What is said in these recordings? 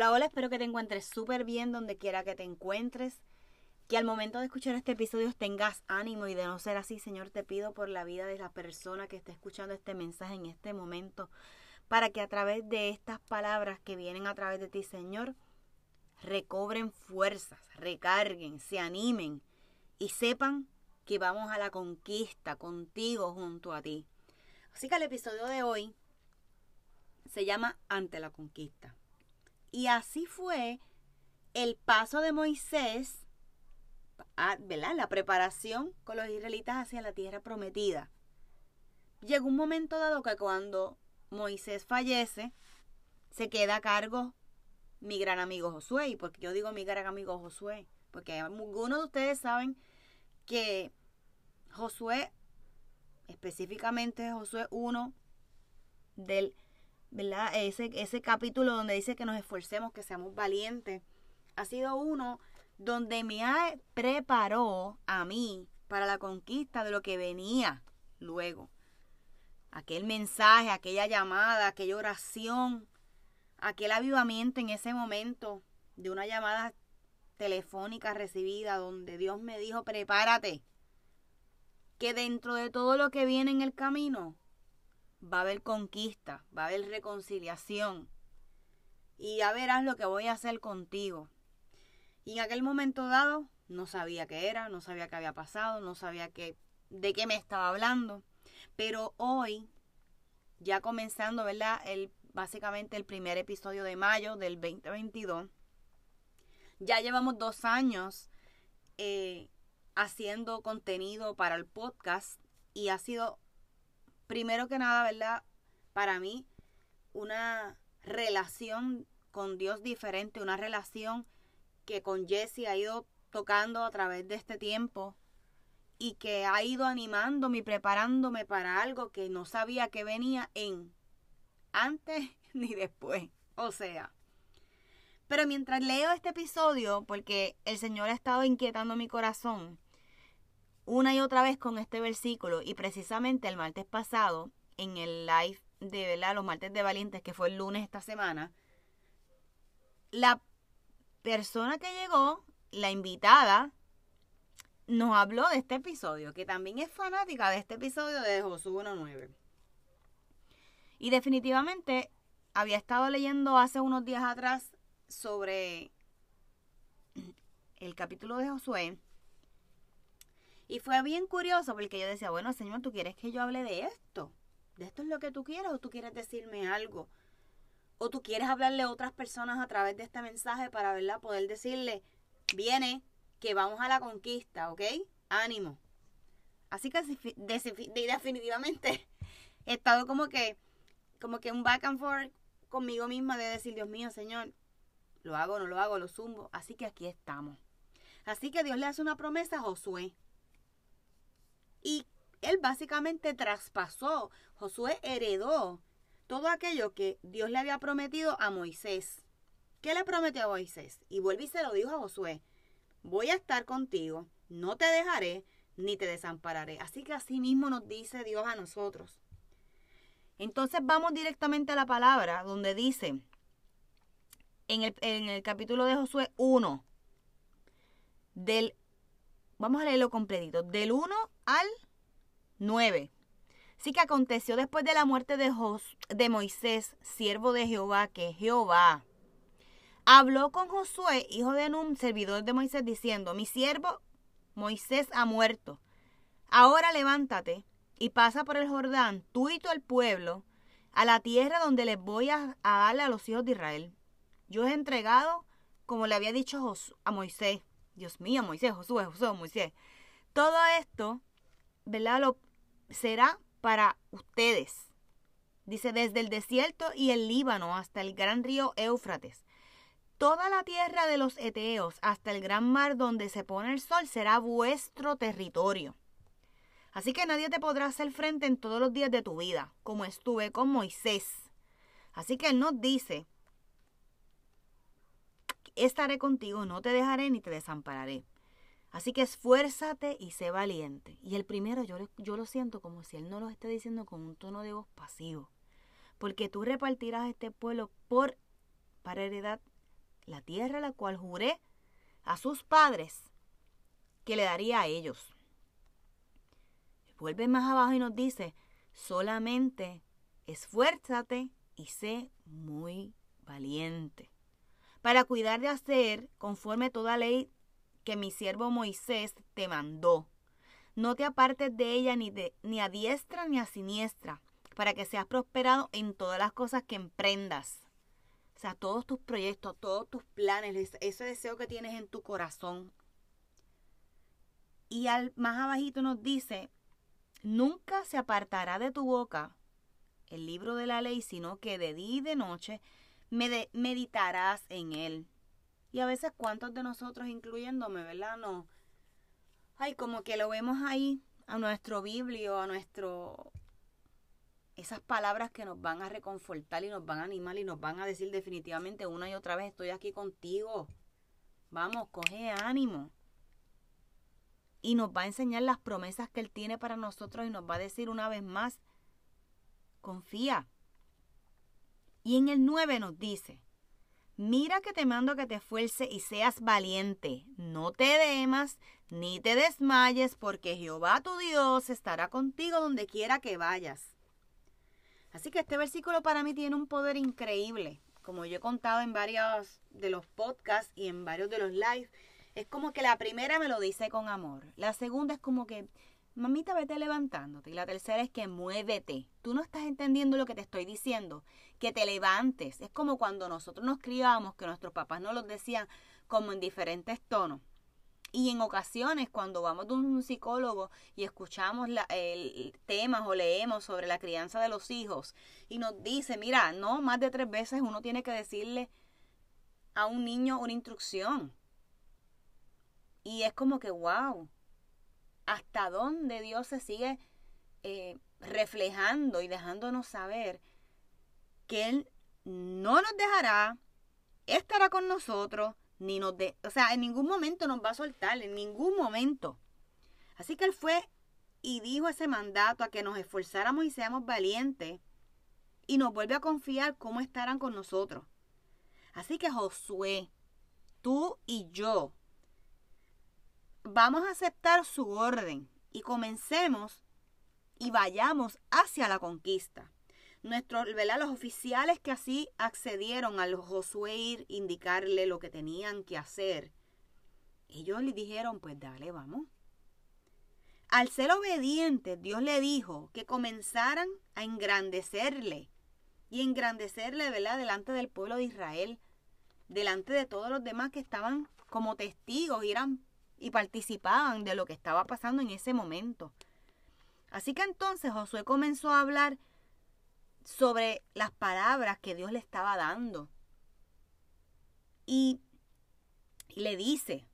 Hola, hola, espero que te encuentres súper bien donde quiera que te encuentres. Que al momento de escuchar este episodio tengas ánimo y de no ser así, Señor, te pido por la vida de la persona que esté escuchando este mensaje en este momento, para que a través de estas palabras que vienen a través de ti, Señor, recobren fuerzas, recarguen, se animen y sepan que vamos a la conquista contigo junto a ti. Así que el episodio de hoy se llama Ante la conquista. Y así fue el paso de Moisés, ¿verdad? La preparación con los israelitas hacia la tierra prometida. Llegó un momento dado que cuando Moisés fallece, se queda a cargo mi gran amigo Josué. ¿Y porque yo digo mi gran amigo Josué? Porque algunos de ustedes saben que Josué, específicamente Josué 1, del ¿verdad? Ese, ese capítulo donde dice que nos esforcemos, que seamos valientes, ha sido uno donde me preparó a mí para la conquista de lo que venía luego. Aquel mensaje, aquella llamada, aquella oración, aquel avivamiento en ese momento de una llamada telefónica recibida donde Dios me dijo, prepárate, que dentro de todo lo que viene en el camino, va a haber conquista, va a haber reconciliación. Y ya verás lo que voy a hacer contigo. Y en aquel momento dado no sabía qué era, no sabía qué había pasado, no sabía qué, de qué me estaba hablando. Pero hoy, ya comenzando, ¿verdad? El, básicamente el primer episodio de mayo del 2022, ya llevamos dos años eh, haciendo contenido para el podcast y ha sido primero que nada, ¿verdad? Para mí, una relación con Dios diferente, una relación que con Jesse ha ido tocando a través de este tiempo y que ha ido animándome y preparándome para algo que no sabía que venía en antes ni después. O sea, pero mientras leo este episodio, porque el Señor ha estado inquietando mi corazón, una y otra vez con este versículo y precisamente el martes pasado en el live de los martes de valientes que fue el lunes esta semana la persona que llegó la invitada nos habló de este episodio que también es fanática de este episodio de Josué 1.9 y definitivamente había estado leyendo hace unos días atrás sobre el capítulo de Josué y fue bien curioso porque yo decía, bueno, Señor, ¿tú quieres que yo hable de esto? ¿De esto es lo que tú quieres o tú quieres decirme algo? ¿O tú quieres hablarle a otras personas a través de este mensaje para verla, poder decirle, viene, que vamos a la conquista, ¿ok? Ánimo. Así que definitivamente he estado como que, como que un back and forth conmigo misma de decir, Dios mío, Señor, lo hago, no lo hago, lo zumbo. Así que aquí estamos. Así que Dios le hace una promesa a Josué. Y él básicamente traspasó, Josué heredó todo aquello que Dios le había prometido a Moisés. ¿Qué le prometió a Moisés? Y vuelve y se lo dijo a Josué. Voy a estar contigo, no te dejaré ni te desampararé. Así que así mismo nos dice Dios a nosotros. Entonces vamos directamente a la palabra donde dice en el, en el capítulo de Josué 1, del, vamos a leerlo completito, del 1 al 9. Así que aconteció después de la muerte de, de Moisés, siervo de Jehová, que Jehová habló con Josué, hijo de Num, servidor de Moisés, diciendo, mi siervo Moisés ha muerto. Ahora levántate y pasa por el Jordán, tú y todo el pueblo, a la tierra donde les voy a, darle a los hijos de Israel. Yo he entregado, como le había dicho a Moisés, Dios mío, Moisés, Josué, Josué, Moisés. Todo esto, ¿verdad? Lo, será para ustedes. Dice, desde el desierto y el Líbano hasta el gran río Éufrates. Toda la tierra de los Eteos hasta el gran mar donde se pone el sol será vuestro territorio. Así que nadie te podrá hacer frente en todos los días de tu vida, como estuve con Moisés. Así que él nos dice, estaré contigo, no te dejaré ni te desampararé. Así que esfuérzate y sé valiente. Y el primero yo, yo lo siento como si él no lo esté diciendo con un tono de voz pasivo. Porque tú repartirás este pueblo por para heredad la tierra la cual juré a sus padres que le daría a ellos. Vuelve más abajo y nos dice, solamente esfuérzate y sé muy valiente para cuidar de hacer conforme toda ley que mi siervo Moisés te mandó. No te apartes de ella ni, ni a diestra ni a siniestra, para que seas prosperado en todas las cosas que emprendas. O sea, todos tus proyectos, todos tus planes, ese deseo que tienes en tu corazón. Y al más abajito nos dice, nunca se apartará de tu boca el libro de la ley, sino que de día y de noche meditarás en él. Y a veces cuántos de nosotros, incluyéndome, ¿verdad? No. Ay, como que lo vemos ahí, a nuestro biblio, a nuestro... Esas palabras que nos van a reconfortar y nos van a animar y nos van a decir definitivamente una y otra vez, estoy aquí contigo. Vamos, coge ánimo. Y nos va a enseñar las promesas que Él tiene para nosotros y nos va a decir una vez más, confía, y en el 9 nos dice, mira que te mando que te esfuerces y seas valiente, no te demas ni te desmayes, porque Jehová tu Dios estará contigo donde quiera que vayas. Así que este versículo para mí tiene un poder increíble. Como yo he contado en varios de los podcasts y en varios de los lives, es como que la primera me lo dice con amor. La segunda es como que mamita, vete levantándote. Y la tercera es que muévete. Tú no estás entendiendo lo que te estoy diciendo. Que te levantes. Es como cuando nosotros nos criábamos, que nuestros papás nos lo decían como en diferentes tonos. Y en ocasiones cuando vamos de un psicólogo y escuchamos el, temas o leemos sobre la crianza de los hijos y nos dice, mira, no, más de tres veces uno tiene que decirle a un niño una instrucción. Y es como que, wow, hasta dónde Dios se sigue eh, reflejando y dejándonos saber que Él no nos dejará, estará con nosotros, ni nos de, o sea, en ningún momento nos va a soltar, en ningún momento. Así que Él fue y dijo ese mandato a que nos esforzáramos y seamos valientes y nos vuelve a confiar cómo estarán con nosotros. Así que Josué, tú y yo vamos a aceptar su orden y comencemos y vayamos hacia la conquista. Nuestros, Los oficiales que así accedieron a los Josué ir indicarle lo que tenían que hacer, ellos le dijeron, pues dale, vamos. Al ser obediente, Dios le dijo que comenzaran a engrandecerle y engrandecerle, ¿verdad? Delante del pueblo de Israel, delante de todos los demás que estaban como testigos y eran y participaban de lo que estaba pasando en ese momento. Así que entonces Josué comenzó a hablar sobre las palabras que Dios le estaba dando. Y, le dice,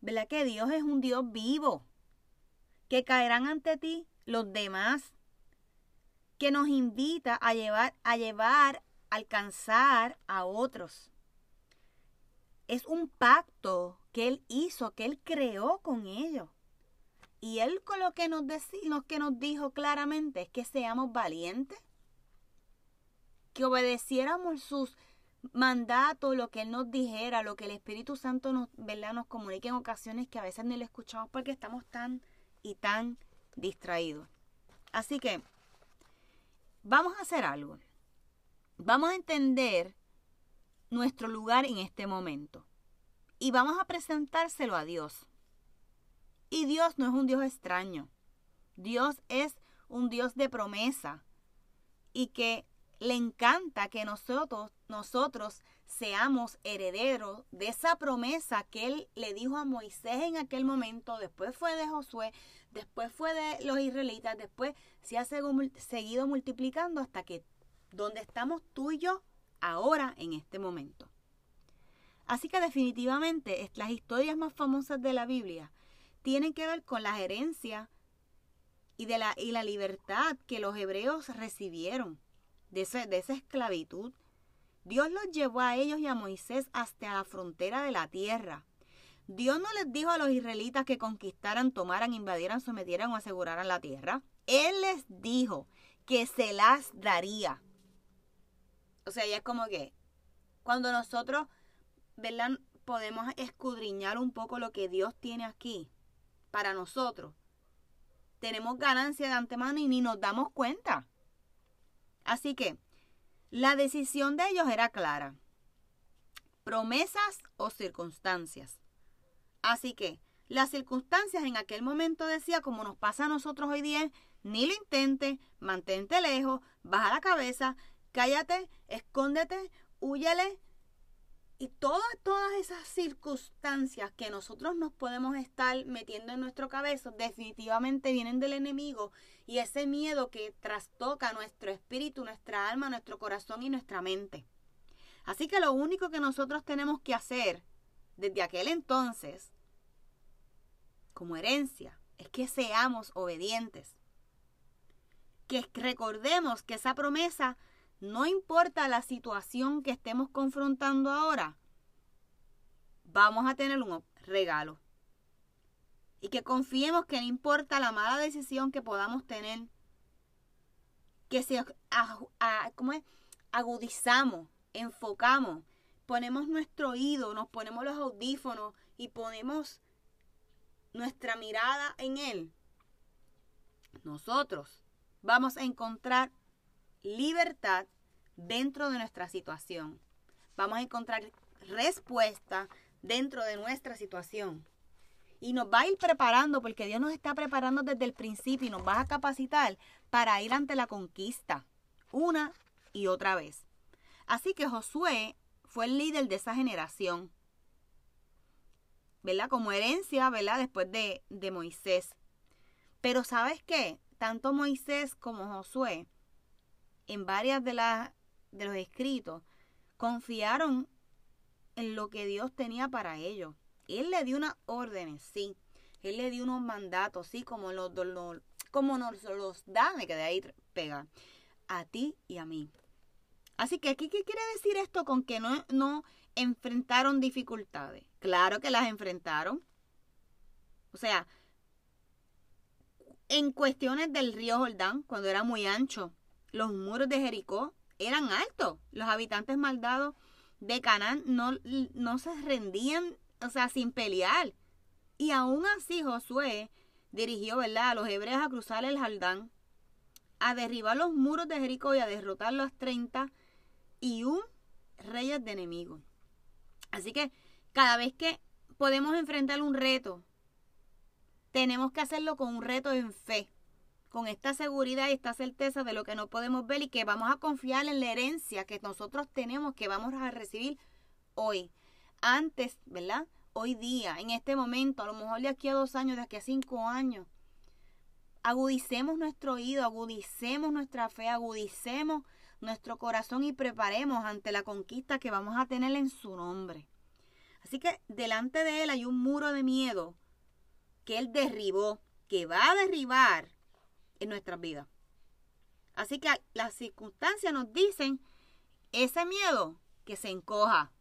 ¿verdad que Dios es un Dios vivo? Que caerán ante ti los demás, que nos invita a llevar, a llevar, alcanzar a otros. Es un pacto que Él hizo, que Él creó con ellos. Y Él con lo que nos, que nos dijo claramente es que seamos valientes, que obedeciéramos sus mandatos, lo que Él nos dijera, lo que el Espíritu Santo nos, ¿verdad? nos comunica en ocasiones que a veces ni lo escuchamos porque estamos tan y tan distraídos. Así que vamos a hacer algo. Vamos a entender nuestro lugar en este momento y vamos a presentárselo a Dios. Y Dios no es un Dios extraño. Dios es un Dios de promesa y que le encanta que nosotros, nosotros seamos herederos de esa promesa que él le dijo a Moisés en aquel momento, después fue de Josué, después fue de los israelitas, después se ha seguido multiplicando hasta que donde estamos tú y yo ahora en este momento. Así que definitivamente las historias más famosas de la Biblia tienen que ver con la herencia y, de la, y la libertad que los hebreos recibieron de, de esa esclavitud. Dios los llevó a ellos y a Moisés hasta la frontera de la tierra. Dios no les dijo a los israelitas que conquistaran, tomaran, invadieran, sometieran o aseguraran la tierra. Él les dijo que se las daría. O sea, ya es como que cuando nosotros, ¿verdad? Podemos escudriñar un poco lo que Dios tiene aquí para nosotros. Tenemos ganancia de antemano y ni nos damos cuenta. Así que la decisión de ellos era clara. Promesas o circunstancias. Así que las circunstancias en aquel momento decía, como nos pasa a nosotros hoy día, ni lo intentes, mantente lejos, baja la cabeza, cállate, escóndete, huyele. Y todas, todas esas circunstancias que nosotros nos podemos estar metiendo en nuestro cabeza definitivamente vienen del enemigo y ese miedo que trastoca nuestro espíritu, nuestra alma, nuestro corazón y nuestra mente. Así que lo único que nosotros tenemos que hacer desde aquel entonces, como herencia, es que seamos obedientes. Que recordemos que esa promesa no importa la situación que estemos confrontando ahora, vamos a tener un regalo. Y que confiemos que no importa la mala decisión que podamos tener, que se agudizamos, enfocamos, ponemos nuestro oído, nos ponemos los audífonos y ponemos nuestra mirada en Él, nosotros vamos a encontrar libertad dentro de nuestra situación. Vamos a encontrar respuesta dentro de nuestra situación. Y nos va a ir preparando, porque Dios nos está preparando desde el principio y nos va a capacitar para ir ante la conquista, una y otra vez. Así que Josué fue el líder de esa generación, ¿verdad? Como herencia, ¿verdad? Después de, de Moisés. Pero ¿sabes qué? Tanto Moisés como Josué en varias de, las de los escritos, confiaron en lo que Dios tenía para ellos. Él le dio unas órdenes, sí. Él le dio unos mandatos, sí, como, los, como nos los da, me quedé ahí pega, a ti y a mí. Así que aquí, ¿qué quiere decir esto con que no, no enfrentaron dificultades? Claro que las enfrentaron. O sea, en cuestiones del río Jordán, cuando era muy ancho, los muros de Jericó eran altos. Los habitantes maldados de Canaán no, no se rendían, o sea, sin pelear. Y aún así Josué dirigió, ¿verdad?, a los hebreos a cruzar el Jordán, a derribar los muros de Jericó y a derrotar los 30 y un reyes de enemigos. Así que cada vez que podemos enfrentar un reto, tenemos que hacerlo con un reto en fe con esta seguridad y esta certeza de lo que no podemos ver y que vamos a confiar en la herencia que nosotros tenemos, que vamos a recibir hoy. Antes, ¿verdad? hoy día, en este momento, a lo mejor de aquí a dos años, de aquí a cinco años. Agudicemos nuestro oído, agudicemos nuestra fe, agudicemos nuestro corazón y preparemos ante la conquista que vamos a tener en su nombre. Así que delante de él hay un muro de miedo que él derribó, que va a derribar en nuestras vidas. Así que las circunstancias nos dicen ese miedo que se encoja.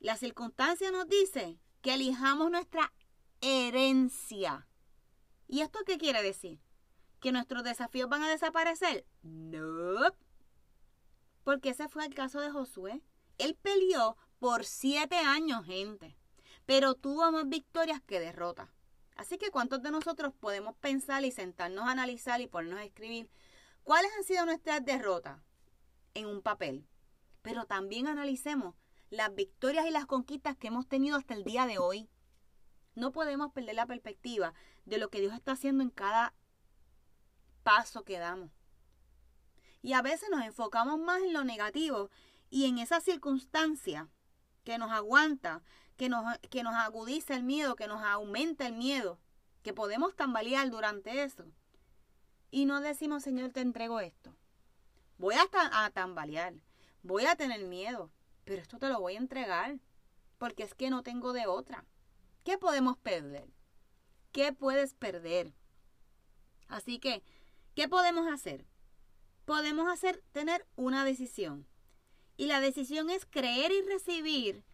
La circunstancia nos dice que elijamos nuestra herencia. ¿Y esto qué quiere decir? ¿Que nuestros desafíos van a desaparecer? No. Porque ese fue el caso de Josué. Él peleó por siete años, gente. Pero tuvo más victorias que derrotas. Así que ¿cuántos de nosotros podemos pensar y sentarnos a analizar y ponernos a escribir cuáles han sido nuestras derrotas en un papel? Pero también analicemos las victorias y las conquistas que hemos tenido hasta el día de hoy. No podemos perder la perspectiva de lo que Dios está haciendo en cada paso que damos. Y a veces nos enfocamos más en lo negativo y en esa circunstancia que nos aguanta, que nos, que nos agudiza el miedo, que nos aumenta el miedo, que podemos tambalear durante eso. Y no decimos, Señor, te entrego esto. Voy a, a tambalear, voy a tener miedo, pero esto te lo voy a entregar, porque es que no tengo de otra. ¿Qué podemos perder? ¿Qué puedes perder? Así que, ¿qué podemos hacer? Podemos hacer tener una decisión. Y la decisión es creer y recibir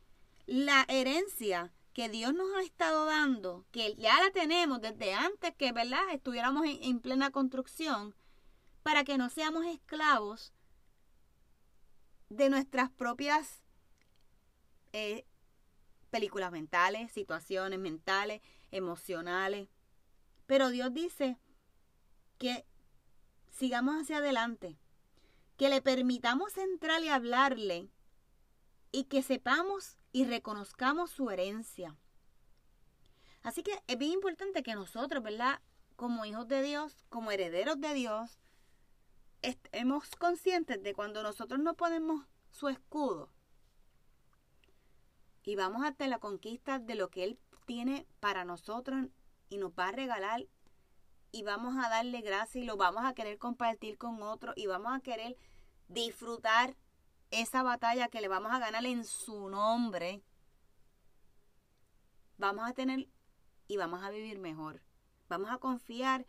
la herencia que Dios nos ha estado dando, que ya la tenemos desde antes que, ¿verdad?, estuviéramos en, en plena construcción, para que no seamos esclavos de nuestras propias eh, películas mentales, situaciones mentales, emocionales. Pero Dios dice que sigamos hacia adelante, que le permitamos entrar y hablarle y que sepamos y reconozcamos su herencia. Así que es bien importante que nosotros, ¿verdad? Como hijos de Dios, como herederos de Dios, estemos conscientes de cuando nosotros no ponemos su escudo, y vamos hasta la conquista de lo que Él tiene para nosotros y nos va a regalar y vamos a darle gracias y lo vamos a querer compartir con otros y vamos a querer disfrutar esa batalla que le vamos a ganar en su nombre. Vamos a tener y vamos a vivir mejor. Vamos a confiar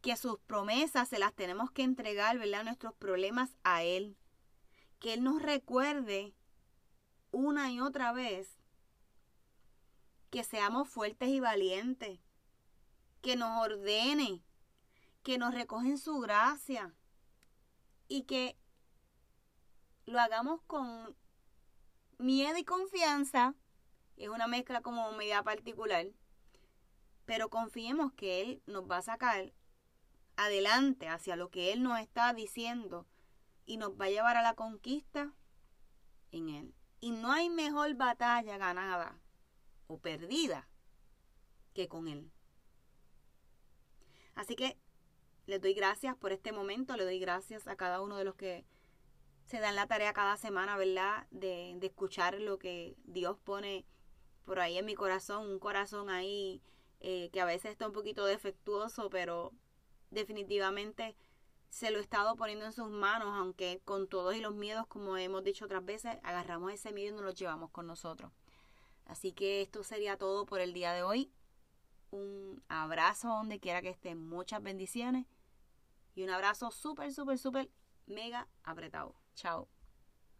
que sus promesas se las tenemos que entregar, ¿verdad? Nuestros problemas a Él. Que Él nos recuerde una y otra vez que seamos fuertes y valientes, que nos ordene, que nos recogen su gracia y que lo hagamos con miedo y confianza. Es una mezcla como media particular. Pero confiemos que Él nos va a sacar adelante hacia lo que Él nos está diciendo y nos va a llevar a la conquista en Él. Y no hay mejor batalla ganada o perdida que con Él. Así que les doy gracias por este momento, le doy gracias a cada uno de los que se dan la tarea cada semana, ¿verdad? De, de escuchar lo que Dios pone por ahí en mi corazón, un corazón ahí eh, que a veces está un poquito defectuoso, pero definitivamente se lo he estado poniendo en sus manos, aunque con todos y los miedos, como hemos dicho otras veces, agarramos ese miedo y nos lo llevamos con nosotros. Así que esto sería todo por el día de hoy. Un abrazo donde quiera que estén, muchas bendiciones y un abrazo súper, súper, súper mega apretado. Chao.